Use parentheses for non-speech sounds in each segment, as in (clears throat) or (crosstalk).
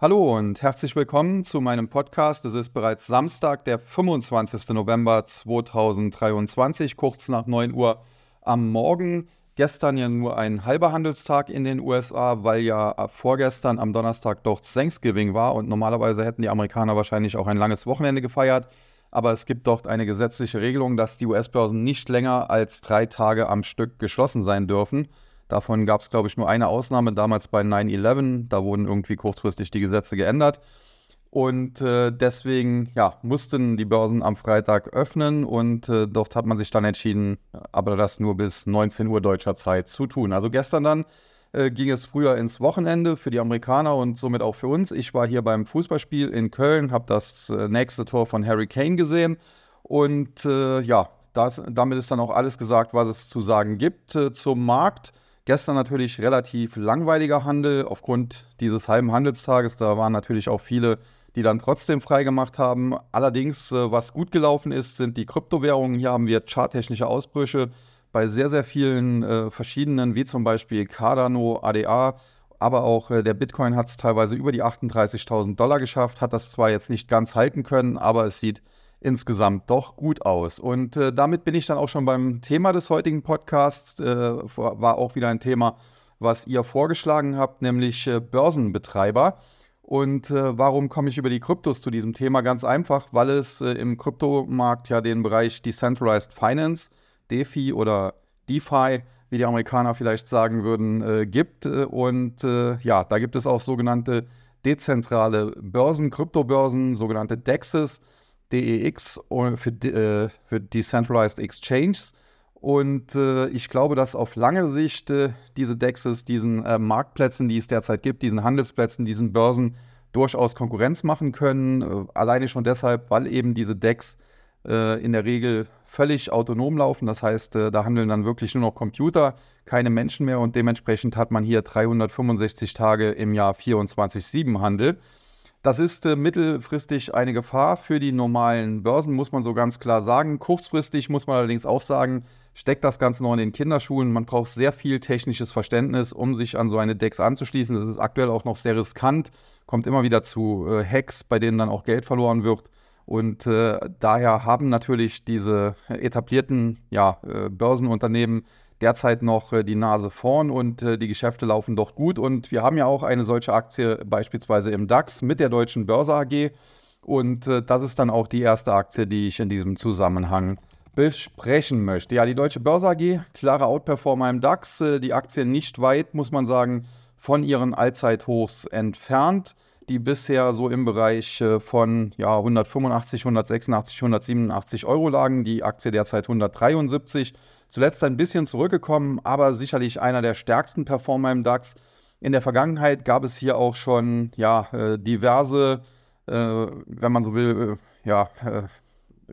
Hallo und herzlich willkommen zu meinem Podcast. Es ist bereits Samstag, der 25. November 2023, kurz nach 9 Uhr am Morgen. Gestern ja nur ein halber Handelstag in den USA, weil ja vorgestern am Donnerstag doch Thanksgiving war und normalerweise hätten die Amerikaner wahrscheinlich auch ein langes Wochenende gefeiert. Aber es gibt dort eine gesetzliche Regelung, dass die US-Börsen nicht länger als drei Tage am Stück geschlossen sein dürfen. Davon gab es, glaube ich, nur eine Ausnahme, damals bei 9-11. Da wurden irgendwie kurzfristig die Gesetze geändert. Und äh, deswegen ja, mussten die Börsen am Freitag öffnen und äh, dort hat man sich dann entschieden, aber das nur bis 19 Uhr deutscher Zeit zu tun. Also gestern dann äh, ging es früher ins Wochenende für die Amerikaner und somit auch für uns. Ich war hier beim Fußballspiel in Köln, habe das äh, nächste Tor von Harry Kane gesehen und äh, ja, das, damit ist dann auch alles gesagt, was es zu sagen gibt äh, zum Markt. Gestern natürlich relativ langweiliger Handel aufgrund dieses halben Handelstages. Da waren natürlich auch viele die dann trotzdem freigemacht haben. Allerdings, äh, was gut gelaufen ist, sind die Kryptowährungen. Hier haben wir charttechnische Ausbrüche bei sehr, sehr vielen äh, verschiedenen, wie zum Beispiel Cardano, ADA, aber auch äh, der Bitcoin hat es teilweise über die 38.000 Dollar geschafft, hat das zwar jetzt nicht ganz halten können, aber es sieht insgesamt doch gut aus. Und äh, damit bin ich dann auch schon beim Thema des heutigen Podcasts. Äh, war auch wieder ein Thema, was ihr vorgeschlagen habt, nämlich äh, Börsenbetreiber. Und äh, warum komme ich über die Kryptos zu diesem Thema? Ganz einfach, weil es äh, im Kryptomarkt ja den Bereich Decentralized Finance, DeFi oder DeFi, wie die Amerikaner vielleicht sagen würden, äh, gibt. Und ja, da gibt es auch sogenannte dezentrale Börsen, Kryptobörsen, sogenannte DEXs, DEX für, äh, für Decentralized Exchanges. Und äh, ich glaube, dass auf lange Sicht äh, diese DEXs diesen äh, Marktplätzen, die es derzeit gibt, diesen Handelsplätzen, diesen Börsen durchaus Konkurrenz machen können. Äh, alleine schon deshalb, weil eben diese DEX äh, in der Regel völlig autonom laufen. Das heißt, äh, da handeln dann wirklich nur noch Computer, keine Menschen mehr und dementsprechend hat man hier 365 Tage im Jahr 24-7 Handel. Das ist äh, mittelfristig eine Gefahr für die normalen Börsen, muss man so ganz klar sagen. Kurzfristig muss man allerdings auch sagen, steckt das Ganze noch in den Kinderschuhen. Man braucht sehr viel technisches Verständnis, um sich an so eine DEX anzuschließen. Das ist aktuell auch noch sehr riskant, kommt immer wieder zu äh, Hacks, bei denen dann auch Geld verloren wird. Und äh, daher haben natürlich diese etablierten ja, äh, Börsenunternehmen derzeit noch äh, die Nase vorn und äh, die Geschäfte laufen doch gut. Und wir haben ja auch eine solche Aktie beispielsweise im DAX mit der Deutschen Börse AG. Und äh, das ist dann auch die erste Aktie, die ich in diesem Zusammenhang besprechen möchte. Ja, die Deutsche Börse AG, klare Outperformer im DAX, die Aktie nicht weit, muss man sagen, von ihren Allzeithochs entfernt, die bisher so im Bereich von ja, 185, 186, 187 Euro lagen, die Aktie derzeit 173. Zuletzt ein bisschen zurückgekommen, aber sicherlich einer der stärksten Performer im DAX. In der Vergangenheit gab es hier auch schon ja, äh, diverse, äh, wenn man so will, äh, ja,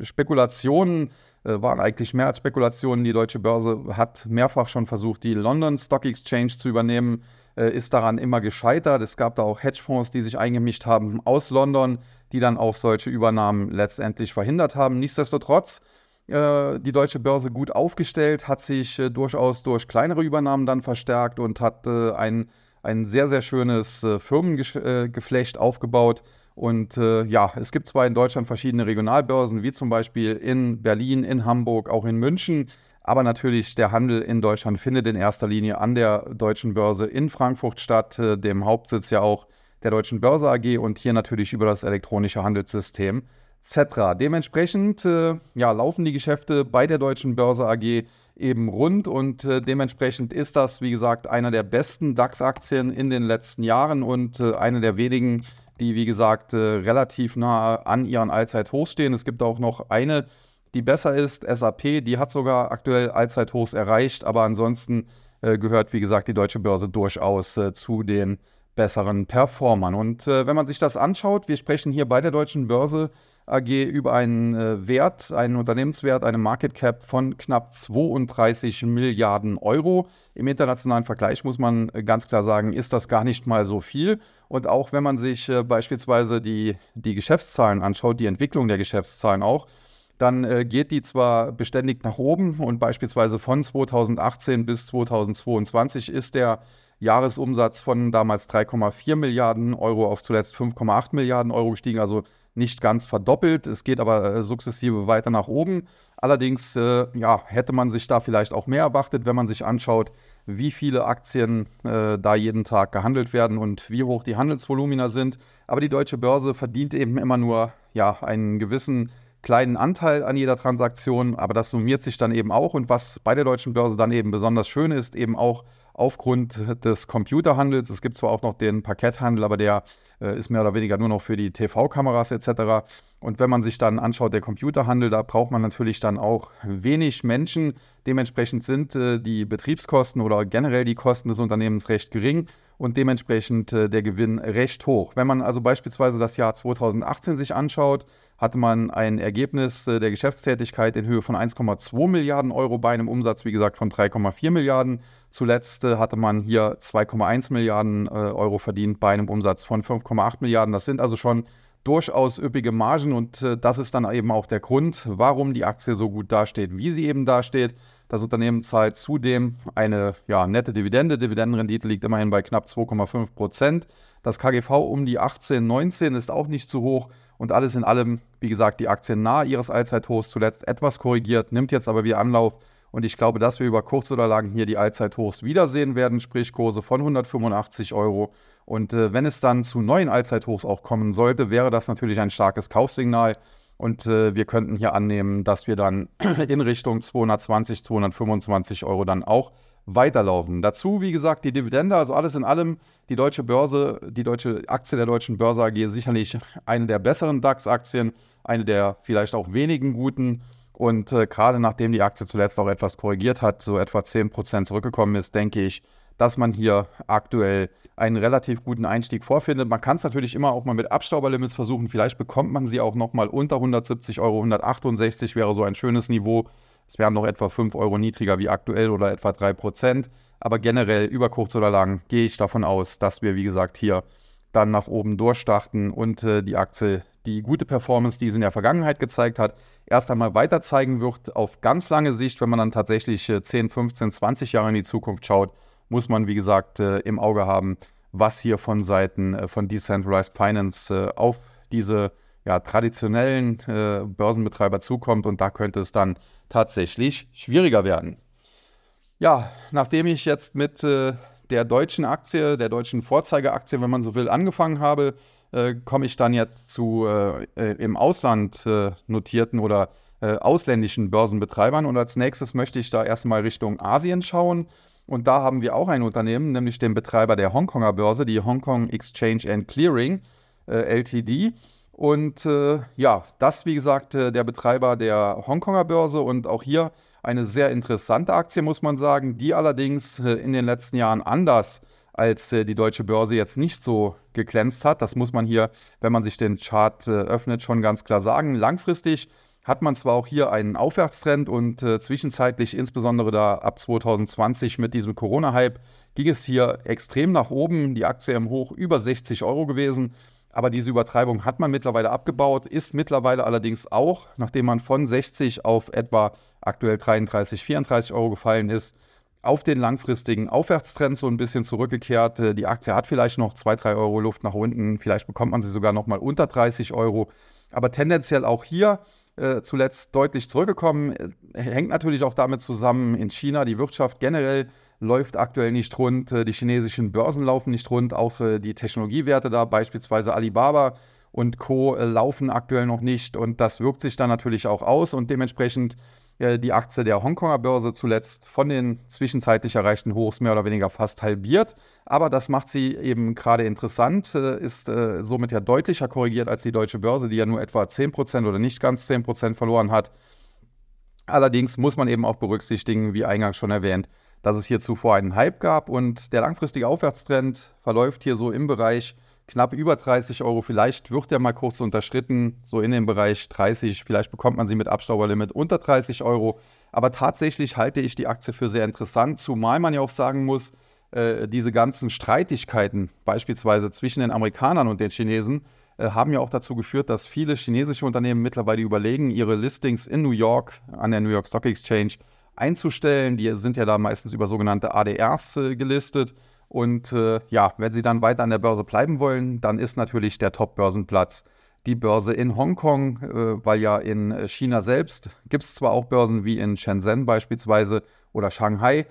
Spekulationen äh, waren eigentlich mehr als Spekulationen. Die deutsche Börse hat mehrfach schon versucht, die London Stock Exchange zu übernehmen, äh, ist daran immer gescheitert. Es gab da auch Hedgefonds, die sich eingemischt haben aus London, die dann auch solche Übernahmen letztendlich verhindert haben. Nichtsdestotrotz äh, die deutsche Börse gut aufgestellt, hat sich äh, durchaus durch kleinere Übernahmen dann verstärkt und hat äh, ein, ein sehr, sehr schönes äh, Firmengeflecht aufgebaut. Und äh, ja, es gibt zwar in Deutschland verschiedene Regionalbörsen, wie zum Beispiel in Berlin, in Hamburg, auch in München, aber natürlich der Handel in Deutschland findet in erster Linie an der deutschen Börse in Frankfurt statt, äh, dem Hauptsitz ja auch der Deutschen Börse AG und hier natürlich über das elektronische Handelssystem etc. Dementsprechend äh, ja, laufen die Geschäfte bei der Deutschen Börse AG eben rund und äh, dementsprechend ist das, wie gesagt, einer der besten DAX-Aktien in den letzten Jahren und äh, eine der wenigen, die, wie gesagt, äh, relativ nah an ihren Allzeithochs stehen. Es gibt auch noch eine, die besser ist, SAP, die hat sogar aktuell Allzeithochs erreicht, aber ansonsten äh, gehört, wie gesagt, die deutsche Börse durchaus äh, zu den besseren Performern. Und wenn man sich das anschaut, wir sprechen hier bei der deutschen Börse AG über einen äh, Wert, einen Unternehmenswert, eine Market Cap von knapp 32 Milliarden Euro. Im internationalen Vergleich muss man äh, ganz klar sagen, ist das gar nicht mal so viel. Und auch wenn man sich äh, beispielsweise die, die Geschäftszahlen anschaut, die Entwicklung der Geschäftszahlen auch, dann geht die zwar beständig nach oben und beispielsweise von 2018 bis 2022 ist der Jahresumsatz von damals 3,4 Milliarden Euro auf zuletzt 5,8 Milliarden Euro gestiegen, also nicht ganz verdoppelt. Es geht aber äh, sukzessive weiter nach oben. Allerdings äh, ja, hätte man sich da vielleicht auch mehr erwartet, wenn man sich anschaut, wie viele Aktien äh, da jeden Tag gehandelt werden und wie hoch die Handelsvolumina sind. Aber die deutsche Börse verdient eben immer nur ja, einen gewissen kleinen Anteil an jeder Transaktion, aber das summiert sich dann eben auch. Und was bei der deutschen Börse dann eben besonders schön ist, eben auch aufgrund des Computerhandels. Es gibt zwar auch noch den Parketthandel, aber der äh, ist mehr oder weniger nur noch für die TV-Kameras etc. Und wenn man sich dann anschaut, der Computerhandel, da braucht man natürlich dann auch wenig Menschen. Dementsprechend sind äh, die Betriebskosten oder generell die Kosten des Unternehmens recht gering und dementsprechend äh, der Gewinn recht hoch. Wenn man also beispielsweise das Jahr 2018 sich anschaut, hatte man ein Ergebnis äh, der Geschäftstätigkeit in Höhe von 1,2 Milliarden Euro bei einem Umsatz, wie gesagt, von 3,4 Milliarden. Zuletzt äh, hatte man hier 2,1 Milliarden äh, Euro verdient bei einem Umsatz von 5,8 Milliarden. Das sind also schon durchaus üppige Margen und das ist dann eben auch der Grund, warum die Aktie so gut dasteht, wie sie eben dasteht. Das Unternehmen zahlt zudem eine ja, nette Dividende. Dividendenrendite liegt immerhin bei knapp 2,5 Prozent. Das KGV um die 18, 19 ist auch nicht zu hoch. Und alles in allem, wie gesagt, die Aktie nahe ihres Allzeithochs zuletzt etwas korrigiert, nimmt jetzt aber wieder Anlauf. Und ich glaube, dass wir über kurz oder lang hier die Allzeithochs wiedersehen werden, sprich Kurse von 185 Euro. Und äh, wenn es dann zu neuen Allzeithochs auch kommen sollte, wäre das natürlich ein starkes Kaufsignal. Und äh, wir könnten hier annehmen, dass wir dann (clears throat) in Richtung 220, 225 Euro dann auch weiterlaufen. Dazu, wie gesagt, die Dividende, also alles in allem, die deutsche Börse, die deutsche Aktie der deutschen Börse AG sicherlich eine der besseren DAX-Aktien, eine der vielleicht auch wenigen guten. Und äh, gerade nachdem die Aktie zuletzt auch etwas korrigiert hat, so etwa 10% zurückgekommen ist, denke ich, dass man hier aktuell einen relativ guten Einstieg vorfindet. Man kann es natürlich immer auch mal mit Abstauberlimits versuchen. Vielleicht bekommt man sie auch nochmal unter 170 Euro. 168 wäre so ein schönes Niveau. Es wären noch etwa 5 Euro niedriger wie aktuell oder etwa 3 Prozent. Aber generell über kurz oder lang gehe ich davon aus, dass wir, wie gesagt, hier dann nach oben durchstarten und äh, die Aktie die gute Performance, die sie in der Vergangenheit gezeigt hat, erst einmal weiter zeigen wird auf ganz lange Sicht, wenn man dann tatsächlich äh, 10, 15, 20 Jahre in die Zukunft schaut, muss man, wie gesagt, äh, im Auge haben, was hier von Seiten äh, von Decentralized Finance äh, auf diese ja, traditionellen äh, Börsenbetreiber zukommt und da könnte es dann tatsächlich schwieriger werden. Ja, nachdem ich jetzt mit äh, der deutschen Aktie, der deutschen Vorzeigeaktie, wenn man so will, angefangen habe, äh, komme ich dann jetzt zu äh, äh, im Ausland äh, notierten oder ausländischen Börsenbetreibern. Und als nächstes möchte ich da erstmal Richtung Asien schauen. Und da haben wir auch ein Unternehmen, nämlich den Betreiber der Hongkonger Börse, die Hongkong Exchange and Clearing LTD. Und äh, ja, das, wie gesagt, äh, der Betreiber der Hongkonger Börse und auch hier eine sehr interessante Aktie, muss man sagen, die allerdings äh, in den letzten Jahren anders als äh, die deutsche Börse jetzt nicht so geglänzt hat. Das muss man hier, wenn man sich den Chart öffnet, schon ganz klar sagen. Langfristig hat man zwar auch hier einen Aufwärtstrend und äh, zwischenzeitlich, insbesondere da ab 2020 mit diesem Corona-Hype, ging es hier extrem nach oben. Die Aktie im Hoch über 60 Euro gewesen. Aber diese Übertreibung hat man mittlerweile abgebaut, ist mittlerweile allerdings auch, nachdem man von 60 auf etwa aktuell 33, 34 Euro gefallen ist, auf den langfristigen Aufwärtstrend so ein bisschen zurückgekehrt. Äh, die Aktie hat vielleicht noch 2, 3 Euro Luft nach unten, vielleicht bekommt man sie sogar noch mal unter 30 Euro. Aber tendenziell auch hier äh, zuletzt deutlich zurückgekommen. Äh, hängt natürlich auch damit zusammen, in China die Wirtschaft generell läuft aktuell nicht rund, äh, die chinesischen Börsen laufen nicht rund, auch äh, die Technologiewerte da, beispielsweise Alibaba und Co. Äh, laufen aktuell noch nicht und das wirkt sich dann natürlich auch aus und dementsprechend die Aktie der Hongkonger Börse zuletzt von den zwischenzeitlich erreichten Hochs mehr oder weniger fast halbiert. Aber das macht sie eben gerade interessant, ist somit ja deutlicher korrigiert als die deutsche Börse, die ja nur etwa 10% oder nicht ganz 10% verloren hat. Allerdings muss man eben auch berücksichtigen, wie eingangs schon erwähnt, dass es hier zuvor einen Hype gab und der langfristige Aufwärtstrend verläuft hier so im Bereich knapp über 30 Euro. Vielleicht wird der mal kurz unterschritten, so in dem Bereich 30. Vielleicht bekommt man sie mit Abstauberlimit unter 30 Euro. Aber tatsächlich halte ich die Aktie für sehr interessant, zumal man ja auch sagen muss, äh, diese ganzen Streitigkeiten, beispielsweise zwischen den Amerikanern und den Chinesen, äh, haben ja auch dazu geführt, dass viele chinesische Unternehmen mittlerweile überlegen, ihre Listings in New York an der New York Stock Exchange einzustellen. Die sind ja da meistens über sogenannte ADRs äh, gelistet. Und äh, ja, wenn Sie dann weiter an der Börse bleiben wollen, dann ist natürlich der Top-Börsenplatz die Börse in Hongkong, äh, weil ja in China selbst gibt es zwar auch Börsen wie in Shenzhen beispielsweise oder Shanghai,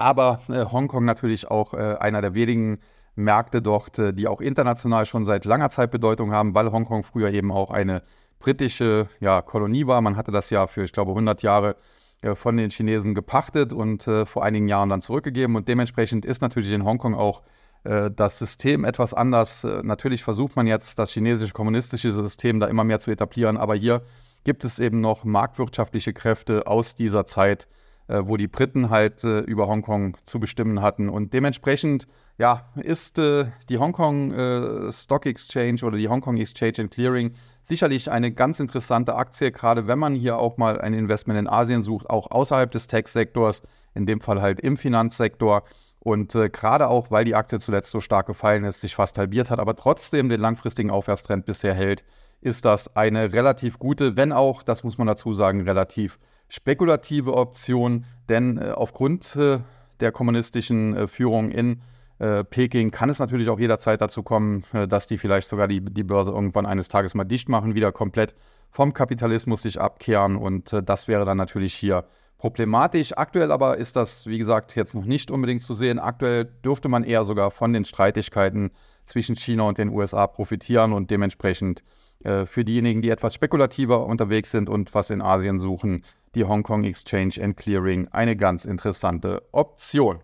aber äh, Hongkong natürlich auch äh, einer der wenigen Märkte dort, äh, die auch international schon seit langer Zeit Bedeutung haben, weil Hongkong früher eben auch eine britische ja, Kolonie war. Man hatte das ja für, ich glaube, 100 Jahre äh, von den Chinesen gepachtet und äh, vor einigen Jahren dann zurückgegeben. Und dementsprechend ist natürlich in Hongkong auch äh, das System etwas anders. Äh, natürlich versucht man jetzt, das chinesische kommunistische System da immer mehr zu etablieren, aber hier gibt es eben noch marktwirtschaftliche Kräfte aus dieser Zeit, äh, wo die Briten halt über Hongkong zu bestimmen hatten. Und dementsprechend ja, ist die Hongkong Stock Exchange oder die Hongkong Exchange and Clearing sicherlich eine ganz interessante Aktie, gerade wenn man hier auch mal ein Investment in Asien sucht, auch außerhalb des Tech-Sektors, in dem Fall halt im Finanzsektor. Und äh, gerade auch, weil die Aktie zuletzt so stark gefallen ist, sich fast halbiert hat, aber trotzdem den langfristigen Aufwärtstrend bisher hält, ist das eine relativ gute, wenn auch, das muss man dazu sagen, relativ spekulative Option. Denn äh, aufgrund äh, der kommunistischen äh, Führung in äh, Peking kann es natürlich auch jederzeit dazu kommen, äh, dass die vielleicht sogar die, die Börse irgendwann eines Tages mal dicht machen, wieder komplett vom Kapitalismus sich abkehren. Und das wäre dann natürlich hier problematisch. Aktuell aber ist das, wie gesagt, jetzt noch nicht unbedingt zu sehen. Aktuell dürfte man eher sogar von den Streitigkeiten zwischen China und den USA profitieren und dementsprechend äh, für diejenigen, die etwas spekulativer unterwegs sind und was in Asien suchen, die Hongkong Exchange and Clearing eine ganz interessante Option.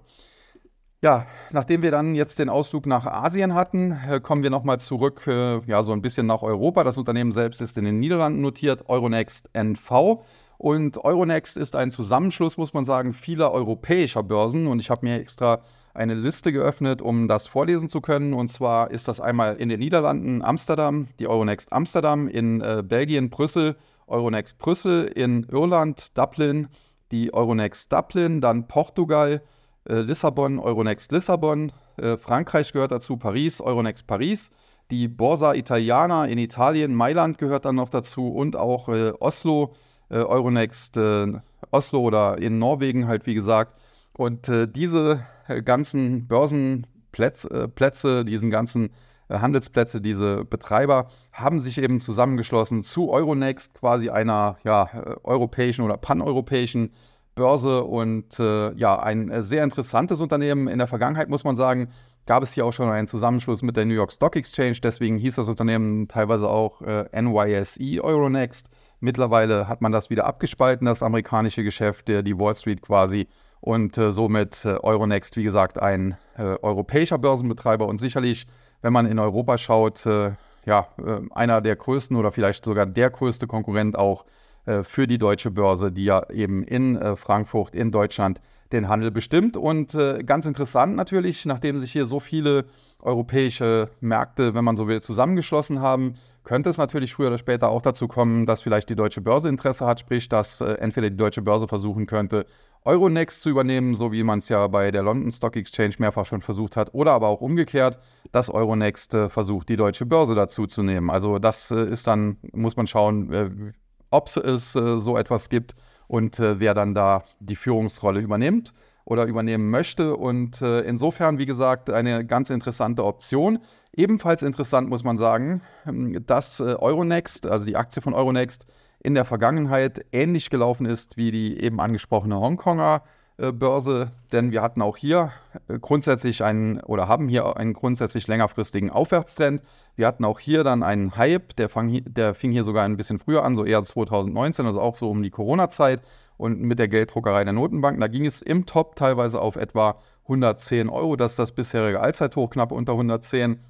Ja, nachdem wir dann jetzt den Ausflug nach Asien hatten, äh, kommen wir nochmal zurück, äh, ja, so ein bisschen nach Europa. Das Unternehmen selbst ist in den Niederlanden notiert, Euronext NV. Und Euronext ist ein Zusammenschluss, muss man sagen, vieler europäischer Börsen. Und ich habe mir extra eine Liste geöffnet, um das vorlesen zu können. Und zwar ist das einmal in den Niederlanden Amsterdam, die Euronext Amsterdam, in äh, Belgien Brüssel, Euronext Brüssel, in Irland Dublin, die Euronext Dublin, dann Portugal, äh, Lissabon, Euronext Lissabon, äh, Frankreich gehört dazu, Paris, Euronext Paris, die Borsa Italiana in Italien, Mailand gehört dann noch dazu und auch äh, Oslo, äh, Euronext äh, Oslo oder in Norwegen halt, wie gesagt. Und diese ganzen Börsenplätze, Plätze, diesen ganzen Handelsplätze, diese Betreiber haben sich eben zusammengeschlossen zu Euronext, quasi einer ja, europäischen oder paneuropäischen Börse und äh, ja, ein sehr interessantes Unternehmen. In der Vergangenheit muss man sagen, gab es hier auch schon einen Zusammenschluss mit der New York Stock Exchange, deswegen hieß das Unternehmen teilweise auch äh, NYSE Euronext. Mittlerweile hat man das wieder abgespalten, das amerikanische Geschäft, der, die Wall Street quasi. Und äh, somit äh, Euronext, wie gesagt, ein äh, europäischer Börsenbetreiber und sicherlich, wenn man in Europa schaut, äh, ja, äh, einer der größten oder vielleicht sogar der größte Konkurrent auch äh, für die deutsche Börse, die ja eben in Frankfurt in Deutschland den Handel bestimmt. Und äh, ganz interessant natürlich, nachdem sich hier so viele europäische Märkte, wenn man so will, zusammengeschlossen haben, könnte es natürlich früher oder später auch dazu kommen, dass vielleicht die deutsche Börse Interesse hat, sprich, dass äh, entweder die deutsche Börse versuchen könnte, Euronext zu übernehmen, so wie man es ja bei der London Stock Exchange mehrfach schon versucht hat, oder aber auch umgekehrt, dass Euronext äh, versucht, die deutsche Börse dazu zu nehmen. Also das äh, ist dann, muss man schauen, äh, ob es äh, so etwas gibt und äh, wer dann da die Führungsrolle übernimmt oder übernehmen möchte. Und äh, insofern, wie gesagt, eine ganz interessante Option. Ebenfalls interessant muss man sagen, ähm, dass äh, Euronext, also die Aktie von Euronext, in der Vergangenheit ähnlich gelaufen ist wie die eben angesprochene Hongkonger Börse, denn wir hatten auch hier äh, grundsätzlich einen oder haben hier einen grundsätzlich längerfristigen Aufwärtstrend. Wir hatten auch hier dann einen Hype, der, fang, der fing hier sogar ein bisschen früher an, so eher 2019, also auch so um die Corona-Zeit und mit der Gelddruckerei der Notenbanken. Da ging es im Top teilweise auf etwa 110 Euro. Das ist das bisherige Allzeithoch, knapp unter 110.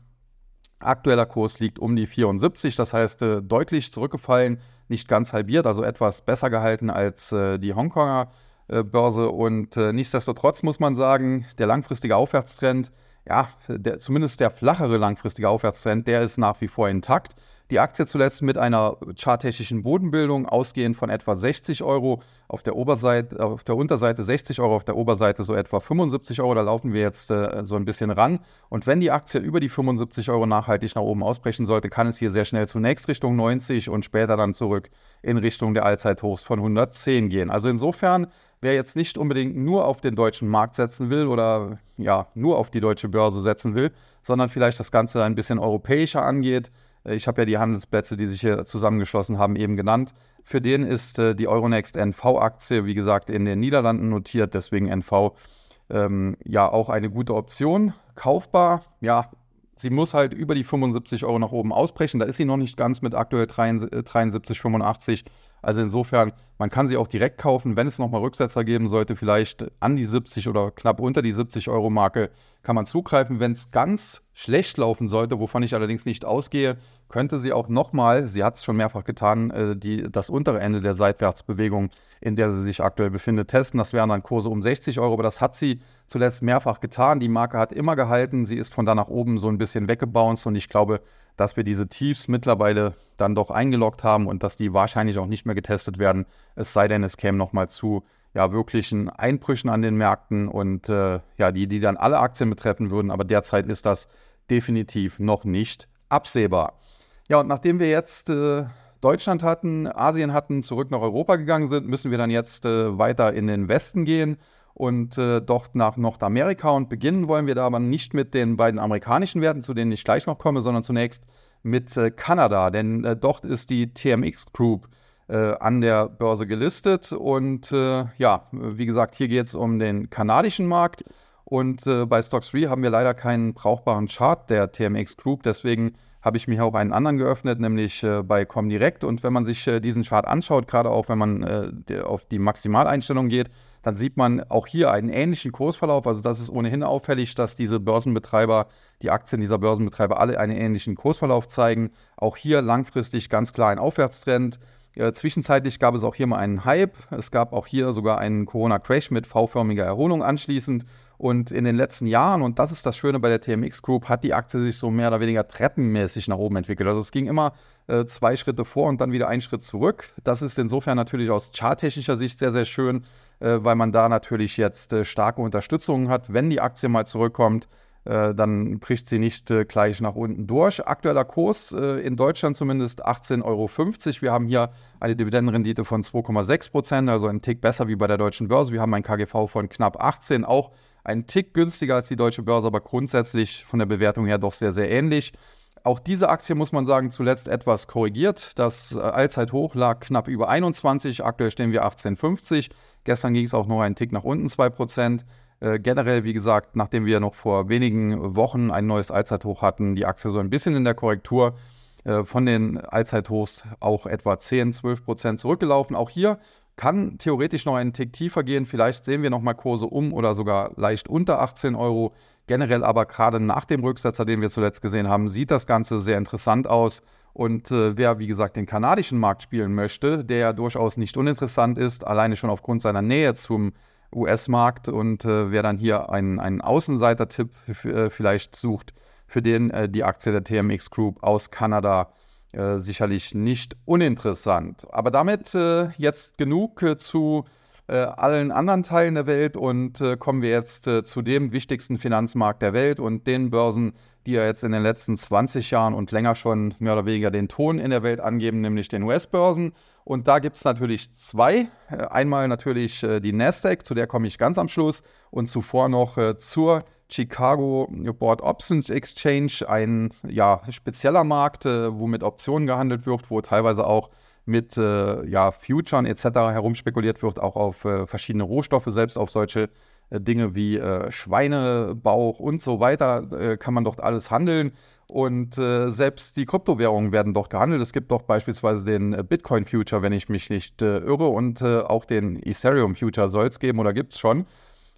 Aktueller Kurs liegt um die 74, das heißt äh, deutlich zurückgefallen, nicht ganz halbiert, also etwas besser gehalten als äh, die Hongkonger Börse. Und äh, nichtsdestotrotz muss man sagen, der langfristige Aufwärtstrend, ja, der, zumindest der flachere langfristige Aufwärtstrend, der ist nach wie vor intakt. Die Aktie zuletzt mit einer charttechnischen Bodenbildung, ausgehend von etwa 60 Euro auf der Oberseite, auf der Unterseite 60 Euro, auf der Oberseite so etwa 75 Euro. Da laufen wir jetzt äh, so ein bisschen ran. Und wenn die Aktie über die 75 Euro nachhaltig nach oben ausbrechen sollte, kann es hier sehr schnell zunächst Richtung 90 und später dann zurück in Richtung der Allzeithochs von 110 gehen. Also insofern wer jetzt nicht unbedingt nur auf den deutschen Markt setzen will oder ja, nur auf die deutsche Börse setzen will, sondern vielleicht das Ganze ein bisschen europäischer angeht. Äh, ich habe ja die Handelsplätze, die sich hier zusammengeschlossen haben, eben genannt. Für den ist äh, die Euronext NV-Aktie, wie gesagt, in den Niederlanden notiert, deswegen NV ähm, ja auch eine gute Option. Kaufbar, ja, sie muss halt über die 75 Euro nach oben ausbrechen. Da ist sie noch nicht ganz mit aktuell 73,85. Also insofern, man kann sie auch direkt kaufen, wenn es nochmal Rücksetzer geben sollte, vielleicht an die 70 oder knapp unter die 70 Euro Marke kann man zugreifen. Wenn es ganz schlecht laufen sollte, wovon ich allerdings nicht ausgehe, könnte sie auch nochmal, sie hat es schon mehrfach getan, äh, die, das untere Ende der Seitwärtsbewegung, in der sie sich aktuell befindet, testen. Das wären dann Kurse um 60 Euro, aber das hat sie zuletzt mehrfach getan. Die Marke hat immer gehalten, sie ist von da nach oben so ein bisschen weggebounced und ich glaube, dass wir diese Tiefs mittlerweile dann doch eingeloggt haben und dass die wahrscheinlich auch nicht mehr getestet werden, es sei denn, es käme nochmal zu ja, wirklichen Einbrüchen an den Märkten und äh, ja, die, die dann alle Aktien betreffen würden. Aber derzeit ist das definitiv noch nicht absehbar. Ja, und nachdem wir jetzt äh, Deutschland hatten, Asien hatten, zurück nach Europa gegangen sind, müssen wir dann jetzt äh, weiter in den Westen gehen und äh, dort nach Nordamerika. Und beginnen wollen wir da aber nicht mit den beiden amerikanischen Werten, zu denen ich gleich noch komme, sondern zunächst mit äh, Kanada, denn äh, dort ist die TMX Group äh, an der Börse gelistet. Und äh, ja, wie gesagt, hier geht es um den kanadischen Markt. Und äh, bei Stocks 3 haben wir leider keinen brauchbaren Chart der TMX Group. Deswegen habe ich mir auch einen anderen geöffnet, nämlich äh, bei Comdirect. Und wenn man sich äh, diesen Chart anschaut, gerade auch wenn man äh, auf die Maximaleinstellung geht, dann sieht man auch hier einen ähnlichen Kursverlauf. Also das ist ohnehin auffällig, dass diese Börsenbetreiber, die Aktien dieser Börsenbetreiber alle einen ähnlichen Kursverlauf zeigen. Auch hier langfristig ganz klar ein Aufwärtstrend. Äh, zwischenzeitlich gab es auch hier mal einen Hype. Es gab auch hier sogar einen Corona-Crash mit V-förmiger Erholung anschließend. Und in den letzten Jahren, und das ist das Schöne bei der TMX Group, hat die Aktie sich so mehr oder weniger treppenmäßig nach oben entwickelt. Also es ging immer äh, zwei Schritte vor und dann wieder einen Schritt zurück. Das ist insofern natürlich aus charttechnischer Sicht sehr, sehr schön, äh, weil man da natürlich jetzt äh, starke Unterstützung hat. Wenn die Aktie mal zurückkommt, dann bricht sie nicht äh, gleich nach unten durch. Aktueller Kurs äh, in Deutschland zumindest 18,50 Euro. Wir haben hier eine Dividendenrendite von 2,6 Prozent, also ein Tick besser wie bei der deutschen Börse. Wir haben ein KGV von knapp 18, auch ein Tick günstiger als die deutsche Börse, aber grundsätzlich von der Bewertung her doch sehr, sehr ähnlich. Auch diese Aktie muss man sagen, zuletzt etwas korrigiert. Das äh, Allzeithoch lag knapp über 21, aktuell stehen wir 18,50. Gestern ging es auch noch einen Tick nach unten, 2%. Äh, generell, wie gesagt, nachdem wir noch vor wenigen Wochen ein neues Allzeithoch hatten, die Aktie so ein bisschen in der Korrektur äh, von den Allzeithochs auch etwa 10, 12 Prozent zurückgelaufen. Auch hier kann theoretisch noch einen Tick tiefer gehen. Vielleicht sehen wir nochmal Kurse um oder sogar leicht unter 18 Euro. Generell aber gerade nach dem Rücksetzer, den wir zuletzt gesehen haben, sieht das Ganze sehr interessant aus. Und äh, wer, wie gesagt, den kanadischen Markt spielen möchte, der ja durchaus nicht uninteressant ist, alleine schon aufgrund seiner Nähe zum US-Markt und äh, wer dann hier einen, einen Außenseiter-Tipp äh, vielleicht sucht, für den äh, die Aktie der TMX Group aus Kanada äh, sicherlich nicht uninteressant. Aber damit äh, jetzt genug zu äh, allen anderen Teilen der Welt und äh, kommen wir jetzt äh, zu dem wichtigsten Finanzmarkt der Welt und den Börsen, die ja jetzt in den letzten 20 Jahren und länger schon mehr oder weniger den Ton in der Welt angeben, nämlich den US-Börsen. Und da gibt es natürlich zwei. Einmal natürlich die Nasdaq, zu der komme ich ganz am Schluss, und zuvor noch zur Chicago Board Options Exchange, ein ja, spezieller Markt, äh, wo mit Optionen gehandelt wird, wo teilweise auch mit äh, ja, Futuren etc. herumspekuliert wird, auch auf äh, verschiedene Rohstoffe, selbst auf solche äh, Dinge wie äh, Schweinebauch und so weiter äh, kann man dort alles handeln. Und selbst die Kryptowährungen werden dort gehandelt. Es gibt doch beispielsweise den Bitcoin Future, wenn ich mich nicht irre, und auch den Ethereum Future soll es geben oder gibt es schon.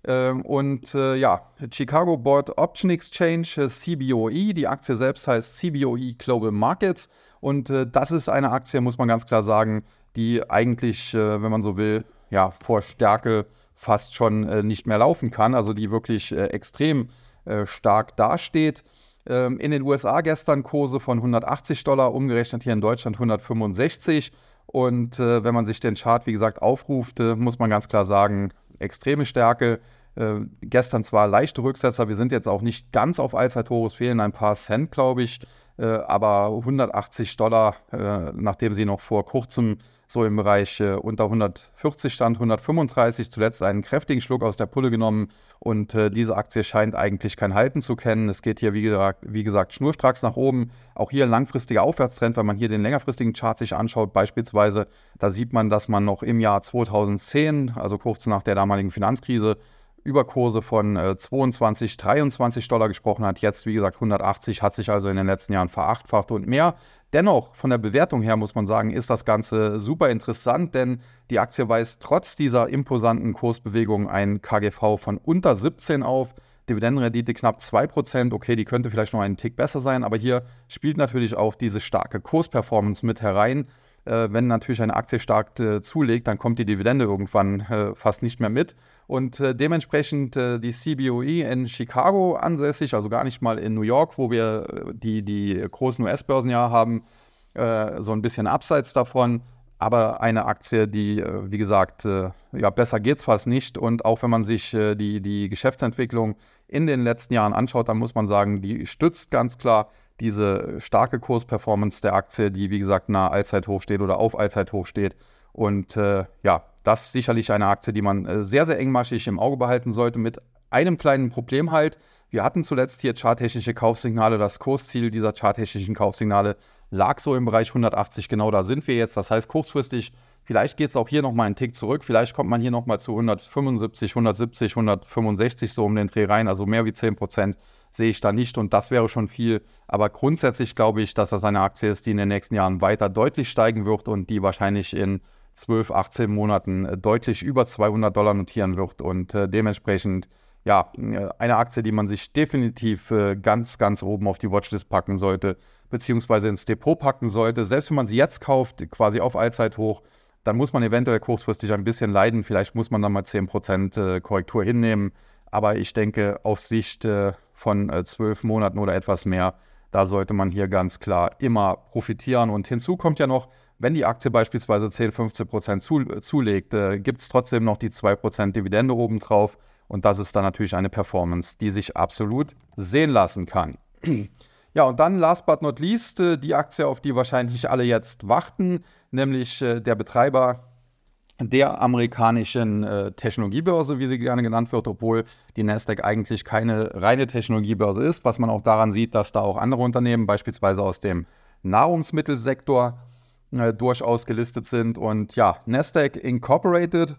Ähm, und äh, ja, Chicago Board Option Exchange, äh, CBOE, die Aktie selbst heißt CBOE Global Markets. Und äh, das ist eine Aktie, muss man ganz klar sagen, die eigentlich, äh, wenn man so will, ja, vor Stärke fast schon äh, nicht mehr laufen kann, also die wirklich äh, extrem stark dasteht. Ähm, in den USA gestern Kurse von 180 Dollar, umgerechnet hier in Deutschland 165. Und äh, wenn man sich den Chart, wie gesagt, aufruft, äh, muss man ganz klar sagen, extreme Stärke. Äh, gestern zwar leichte Rücksetzer, wir sind jetzt auch nicht ganz auf Allzeithoch, es fehlen ein paar Cent, glaube ich. Äh, aber 180 Dollar, äh, nachdem sie noch vor kurzem so im Bereich äh, unter 140 stand, 135 zuletzt einen kräftigen Schluck aus der Pulle genommen und diese Aktie scheint eigentlich kein Halten zu kennen. Es geht hier, wie gesagt, wie gesagt, schnurstracks nach oben. Auch hier ein langfristiger Aufwärtstrend, wenn man hier den längerfristigen Chart sich anschaut, beispielsweise, da sieht man, dass man noch im Jahr 2010, also kurz nach der damaligen Finanzkrise, über Kurse von äh, 22, 23 Dollar gesprochen hat. Jetzt, wie gesagt, 180 hat sich also in den letzten Jahren verachtfacht und mehr. Dennoch, von der Bewertung her muss man sagen, ist das Ganze super interessant, denn die Aktie weist trotz dieser imposanten Kursbewegung ein KGV von unter 17 auf. Dividendenrendite knapp 2%. Okay, die könnte vielleicht noch einen Tick besser sein, aber hier spielt natürlich auch diese starke Kursperformance mit herein wenn natürlich eine Aktie stark äh, zulegt, dann kommt die Dividende irgendwann äh, fast nicht mehr mit. Und äh, dementsprechend äh, die CBOE in Chicago ansässig, also gar nicht mal in New York, wo wir äh, die, die großen US-Börsen ja haben, so ein bisschen abseits davon. Aber eine Aktie, die, wie gesagt, ja, besser es fast nicht. Und auch wenn man sich die, die Geschäftsentwicklung in den letzten Jahren anschaut, dann muss man sagen, die stützt ganz klar diese starke Kursperformance der Aktie, die wie gesagt nahe Allzeithoch steht oder auf Allzeithoch steht. Und äh, ja, das ist sicherlich eine Aktie, die man äh, sehr, sehr engmaschig im Auge behalten sollte, mit einem kleinen Problem halt. Wir hatten zuletzt hier charttechnische Kaufsignale. Das Kursziel dieser charttechnischen Kaufsignale lag so im Bereich 180. Genau da sind wir jetzt. Das heißt, kurzfristig, vielleicht geht es auch hier nochmal einen Tick zurück. Vielleicht kommt man hier nochmal zu 175, 170, 165 so um den Dreh rein. Also mehr wie 10 Prozent sehe ich da nicht und das wäre schon viel. Aber grundsätzlich glaube ich, dass das eine Aktie ist, die in den nächsten Jahren weiter deutlich steigen wird und die wahrscheinlich in 12, 18 Monaten äh, deutlich über 200 Dollar notieren wird und äh, dementsprechend ja, äh, eine Aktie, die man sich definitiv äh, ganz, ganz oben auf die Watchlist packen sollte, beziehungsweise ins Depot packen sollte. Selbst wenn man sie jetzt kauft, quasi auf Allzeithoch, dann muss man eventuell kurzfristig ein bisschen leiden. Vielleicht muss man dann mal 10% äh, Korrektur hinnehmen. Aber ich denke, auf Sicht äh, von äh, zwölf Monaten oder etwas mehr, da sollte man hier ganz klar immer profitieren. Und hinzu kommt ja noch, wenn die Aktie beispielsweise 10, 15 Prozent zu, zulegt, äh, gibt es trotzdem noch die 2 Prozent Dividende obendrauf. Und das ist dann natürlich eine Performance, die sich absolut sehen lassen kann. (clears throat) Ja, und dann last but not least äh, die Aktie, auf die wahrscheinlich alle jetzt warten, nämlich äh, der Betreiber der amerikanischen äh, Technologiebörse, wie sie gerne genannt wird, obwohl die Nasdaq eigentlich keine reine Technologiebörse ist, was man auch daran sieht, dass da auch andere Unternehmen, beispielsweise aus dem Nahrungsmittelsektor, äh, durchaus gelistet sind. Und ja, Nasdaq Incorporated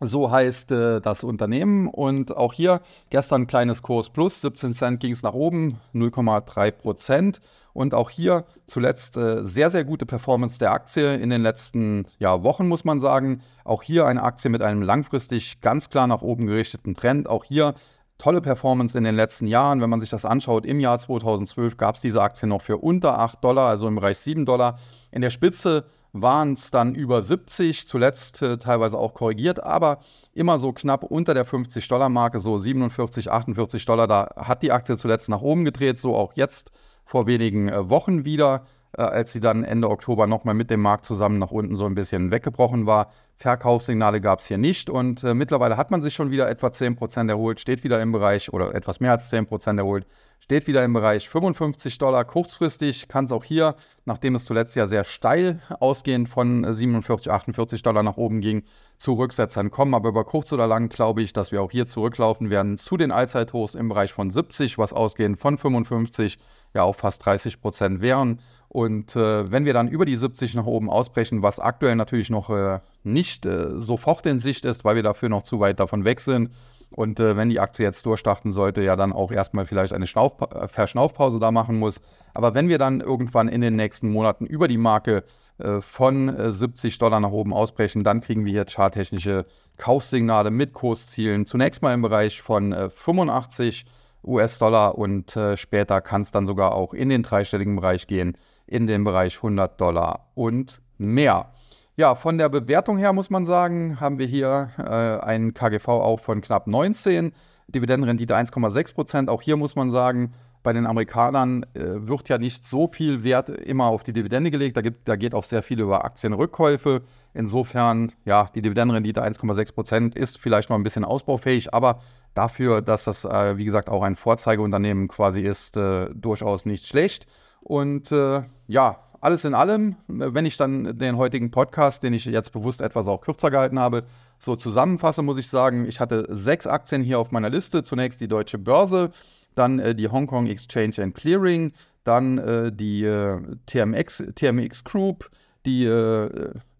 so heißt äh, das Unternehmen. Und auch hier gestern ein kleines Kurs plus, 17 Cent ging es nach oben, 0,3 Prozent. Und auch hier zuletzt äh, sehr, sehr gute Performance der Aktie in den letzten ja, Wochen, muss man sagen. Auch hier eine Aktie mit einem langfristig ganz klar nach oben gerichteten Trend. Auch hier tolle Performance in den letzten Jahren. Wenn man sich das anschaut, im Jahr 2012 gab es diese Aktie noch für unter 8 Dollar, also im Bereich 7 Dollar. In der Spitze waren es dann über 70, zuletzt äh, teilweise auch korrigiert, aber immer so knapp unter der 50-Dollar-Marke, so 47, 48 Dollar. Da hat die Aktie zuletzt nach oben gedreht, so auch jetzt vor wenigen äh, Wochen wieder, äh, als sie dann Ende Oktober nochmal mit dem Markt zusammen nach unten so ein bisschen weggebrochen war. Verkaufssignale gab es hier nicht und äh, mittlerweile hat man sich schon wieder etwa 10% erholt, steht wieder im Bereich oder etwas mehr als 10% erholt steht wieder im Bereich 55 Dollar. Kurzfristig kann es auch hier, nachdem es zuletzt ja sehr steil ausgehend von 47, 48 Dollar nach oben ging, zu Rücksetzern kommen. Aber über kurz oder lang glaube ich, dass wir auch hier zurücklaufen werden zu den Allzeithochs im Bereich von 70, was ausgehend von 55 ja auch fast 30 Prozent wären. Und äh, wenn wir dann über die 70 nach oben ausbrechen, was aktuell natürlich noch äh, nicht äh, sofort in Sicht ist, weil wir dafür noch zu weit davon weg sind, und äh, wenn die Aktie jetzt durchstarten sollte, ja dann auch erstmal vielleicht eine Schnauf äh, Verschnaufpause da machen muss. Aber wenn wir dann irgendwann in den nächsten Monaten über die Marke äh, von äh, 70 Dollar nach oben ausbrechen, dann kriegen wir hier charttechnische Kaufsignale mit Kurszielen. Zunächst mal im Bereich von 85 äh, US-Dollar und äh, später kann es dann sogar auch in den dreistelligen Bereich gehen, in den Bereich 100 Dollar und mehr. Ja, von der Bewertung her muss man sagen, haben wir hier äh, einen KGV auch von knapp 19. Dividendenrendite 1,6 Prozent. Auch hier muss man sagen, bei den Amerikanern äh, wird ja nicht so viel Wert immer auf die Dividende gelegt. Da, gibt, da geht auch sehr viel über Aktienrückkäufe. Insofern, ja, die Dividendenrendite 1,6 Prozent ist vielleicht noch ein bisschen ausbaufähig, aber dafür, dass das, äh, wie gesagt, auch ein Vorzeigeunternehmen quasi ist, äh, durchaus nicht schlecht. Und äh, ja, alles in allem, wenn ich dann den heutigen Podcast, den ich jetzt bewusst etwas auch kürzer gehalten habe, so zusammenfasse, muss ich sagen, ich hatte sechs Aktien hier auf meiner Liste. Zunächst die Deutsche Börse, dann äh, die Hong Kong Exchange and Clearing, dann äh, die äh, TMX, TMX Group, die,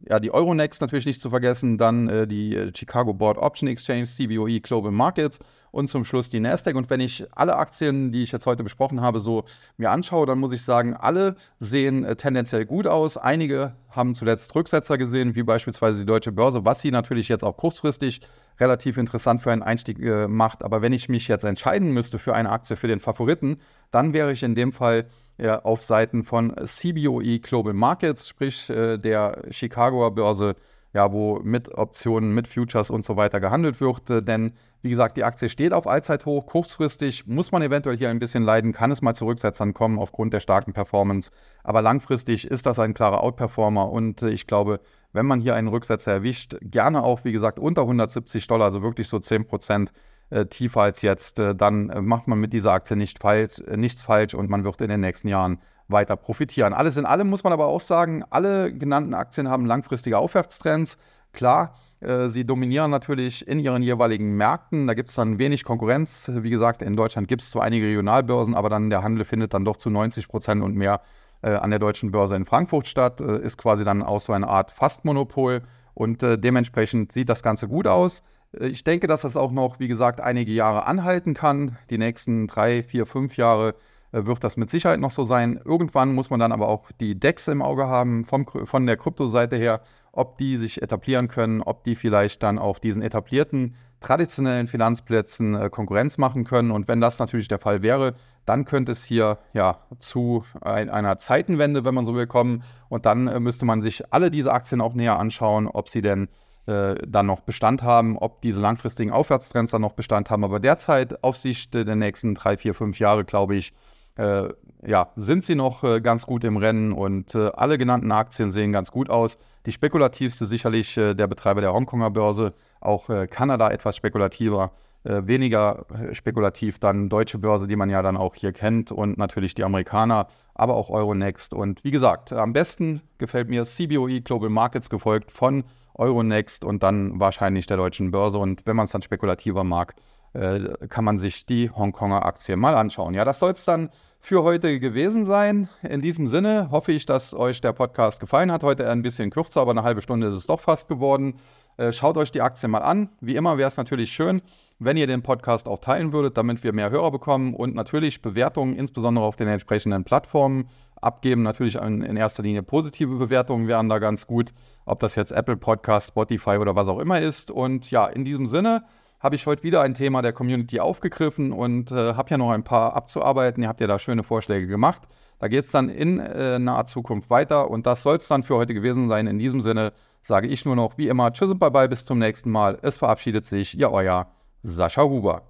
ja, die Euronext natürlich nicht zu vergessen, dann äh, die äh, Chicago Board Option Exchange, CBOE Global Markets und zum Schluss die Nasdaq. Und wenn ich alle Aktien, die ich jetzt heute besprochen habe, so mir anschaue, dann muss ich sagen, alle sehen äh, tendenziell gut aus. Einige haben zuletzt Rücksetzer gesehen, wie beispielsweise die Deutsche Börse, was sie natürlich jetzt auch kurzfristig relativ interessant für einen Einstieg äh, macht. Aber wenn ich mich jetzt entscheiden müsste für eine Aktie, für den Favoriten, dann wäre ich in dem Fall ja, auf Seiten von CBOE Global Markets, sprich äh, der Chicagoer Börse, ja, wo mit Optionen, mit Futures und so weiter gehandelt wird. Äh, denn wie gesagt, die Aktie steht auf Allzeithoch. Kurzfristig muss man eventuell hier ein bisschen leiden, kann es mal zu Rücksetzern kommen aufgrund der starken Performance. Aber langfristig ist das ein klarer Outperformer und äh, ich glaube, wenn man hier einen Rücksetzer erwischt, gerne auch, wie gesagt, unter 170 Dollar, also wirklich so 10 Prozent, äh, tiefer als jetzt, äh, dann äh, macht man mit dieser Aktie nicht falsch, äh, nichts falsch und man wird in den nächsten Jahren weiter profitieren. Alles in allem muss man aber auch sagen, alle genannten Aktien haben langfristige Aufwärtstrends. Klar, äh, sie dominieren natürlich in ihren jeweiligen Märkten. Da gibt es dann wenig Konkurrenz. Wie gesagt, in Deutschland gibt es zwar einige Regionalbörsen, aber dann der Handel findet dann doch zu 90 Prozent und mehr äh, an der deutschen Börse in Frankfurt statt. ist quasi dann auch so eine Art Fastmonopol und dementsprechend sieht das Ganze gut aus. Ich denke, dass das auch noch, wie gesagt, einige Jahre anhalten kann. Die nächsten drei, vier, fünf Jahre äh, wird das mit Sicherheit noch so sein. Irgendwann muss man dann aber auch die Decks im Auge haben, vom, von der Kryptoseite her, ob die sich etablieren können, ob die vielleicht dann auf diesen etablierten traditionellen Finanzplätzen äh, Konkurrenz machen können. Und wenn das natürlich der Fall wäre, dann könnte es hier ja zu ein, einer Zeitenwende, wenn man so will, kommen. Und dann äh, müsste man sich alle diese Aktien auch näher anschauen, ob sie denn dann noch Bestand haben, ob diese langfristigen Aufwärtstrends dann noch Bestand haben. Aber derzeit auf Sicht der nächsten drei, vier, fünf Jahre, glaube ich, äh, ja, sind sie noch äh, ganz gut im Rennen und äh, alle genannten Aktien sehen ganz gut aus. Die spekulativste sicherlich äh, der Betreiber der Hongkonger Börse, auch äh, Kanada etwas spekulativer, weniger spekulativ dann deutsche Börse, die man ja dann auch hier kennt und natürlich die Amerikaner, aber auch Euronext. Und wie gesagt, am besten gefällt mir CBOE Global Markets gefolgt von Euronext und dann wahrscheinlich der deutschen Börse. Und wenn man es dann spekulativer mag, äh, kann man sich die Hongkonger Aktie mal anschauen. Ja, das soll es dann für heute gewesen sein. In diesem Sinne hoffe ich, dass euch der Podcast gefallen hat. Heute ein bisschen kürzer, aber eine halbe Stunde ist es doch fast geworden. Äh, schaut euch die Aktie mal an. Wie immer wäre es natürlich schön, wenn ihr den Podcast auch teilen würdet, damit wir mehr Hörer bekommen und natürlich Bewertungen, insbesondere auf den entsprechenden Plattformen abgeben. Natürlich in erster Linie positive Bewertungen wären da ganz gut, ob das jetzt Apple Podcast, Spotify oder was auch immer ist. Und ja, in diesem Sinne habe ich heute wieder ein Thema der Community aufgegriffen und äh, habe ja noch ein paar abzuarbeiten. Ihr habt ja da schöne Vorschläge gemacht. Da geht es dann in äh, naher Zukunft weiter und das soll es dann für heute gewesen sein. In diesem Sinne sage ich nur noch wie immer Tschüss und Bye-bye, bis zum nächsten Mal. Es verabschiedet sich, ja, euer Sascha Huber.